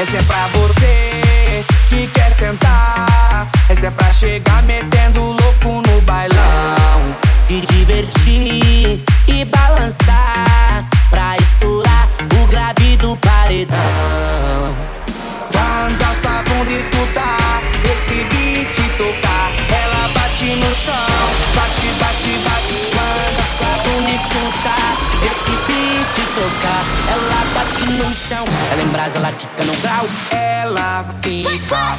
Essa é pra você que quer sentar. Essa é pra chegar metendo louco no bailão. Se divertir e balançar. Pra estourar o grave do paredão. Quando a sua bunda escutar, esse beat tocar, ela bate no chão. Bate, bate, bate. Quando a sua bunda escutar, esse beat tocar, ela bate no chão brasa, ela quica no grau. Ela fica.